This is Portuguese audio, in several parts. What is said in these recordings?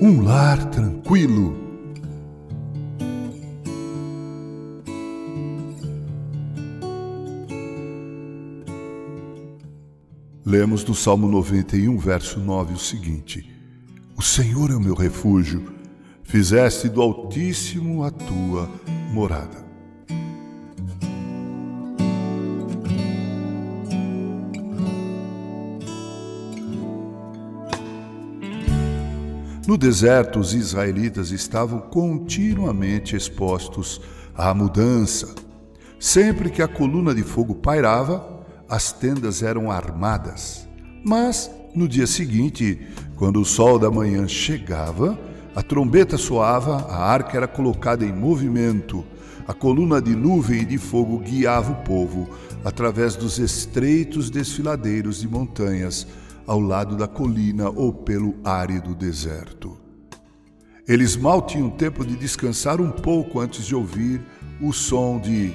um lar tranquilo. Lemos no Salmo 91, verso 9 o seguinte: O Senhor é o meu refúgio, fizeste do Altíssimo a tua morada. No deserto, os israelitas estavam continuamente expostos à mudança. Sempre que a coluna de fogo pairava, as tendas eram armadas. Mas, no dia seguinte, quando o sol da manhã chegava, a trombeta soava, a arca era colocada em movimento, a coluna de nuvem e de fogo guiava o povo através dos estreitos desfiladeiros de montanhas ao lado da colina ou pelo árido deserto. Eles mal tinham tempo de descansar um pouco antes de ouvir o som de: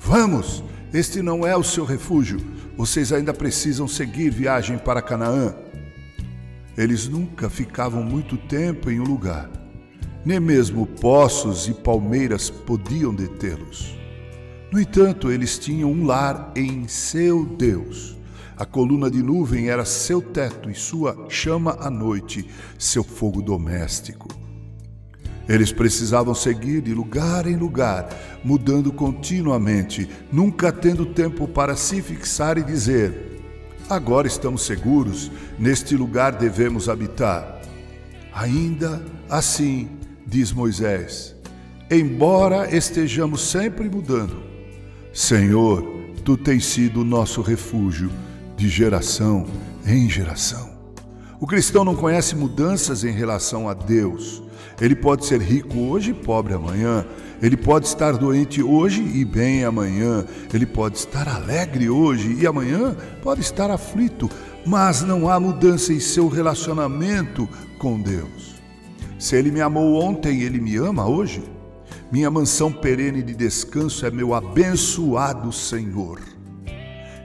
Vamos, este não é o seu refúgio, vocês ainda precisam seguir viagem para Canaã. Eles nunca ficavam muito tempo em um lugar, nem mesmo poços e palmeiras podiam detê-los. No entanto, eles tinham um lar em seu Deus a coluna de nuvem era seu teto e sua chama à noite, seu fogo doméstico. Eles precisavam seguir de lugar em lugar, mudando continuamente, nunca tendo tempo para se fixar e dizer: Agora estamos seguros, neste lugar devemos habitar. Ainda assim, diz Moisés, embora estejamos sempre mudando, Senhor, tu tens sido o nosso refúgio de geração em geração. O cristão não conhece mudanças em relação a Deus. Ele pode ser rico hoje e pobre amanhã. Ele pode estar doente hoje e bem amanhã. Ele pode estar alegre hoje e amanhã pode estar aflito. Mas não há mudança em seu relacionamento com Deus. Se ele me amou ontem, ele me ama hoje. Minha mansão perene de descanso é meu abençoado Senhor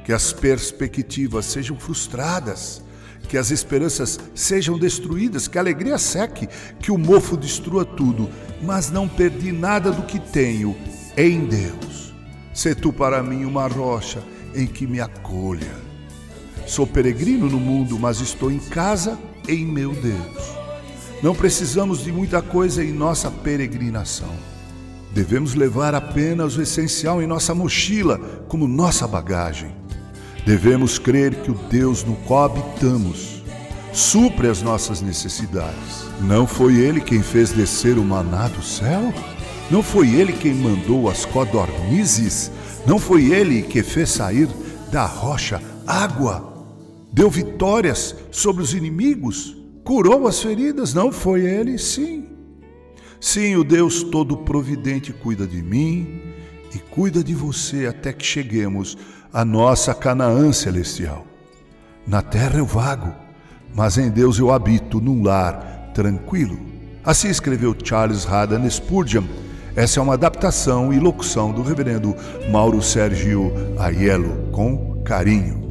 que as perspectivas sejam frustradas, que as esperanças sejam destruídas, que a alegria seque, que o mofo destrua tudo, mas não perdi nada do que tenho em Deus. Se tu para mim uma rocha em que me acolha. Sou peregrino no mundo, mas estou em casa em meu Deus. Não precisamos de muita coisa em nossa peregrinação. Devemos levar apenas o essencial em nossa mochila, como nossa bagagem. Devemos crer que o Deus no qual habitamos supre as nossas necessidades. Não foi Ele quem fez descer o maná do céu? Não foi Ele quem mandou as codornizes? Não foi Ele que fez sair da rocha água? Deu vitórias sobre os inimigos? Curou as feridas? Não foi Ele? Sim. Sim, o Deus Todo-Providente cuida de mim e cuida de você até que cheguemos à nossa Canaã celestial. Na terra eu vago, mas em Deus eu habito num lar tranquilo. Assim escreveu Charles Haddon Spurgeon. Essa é uma adaptação e locução do reverendo Mauro Sérgio Aiello, com carinho.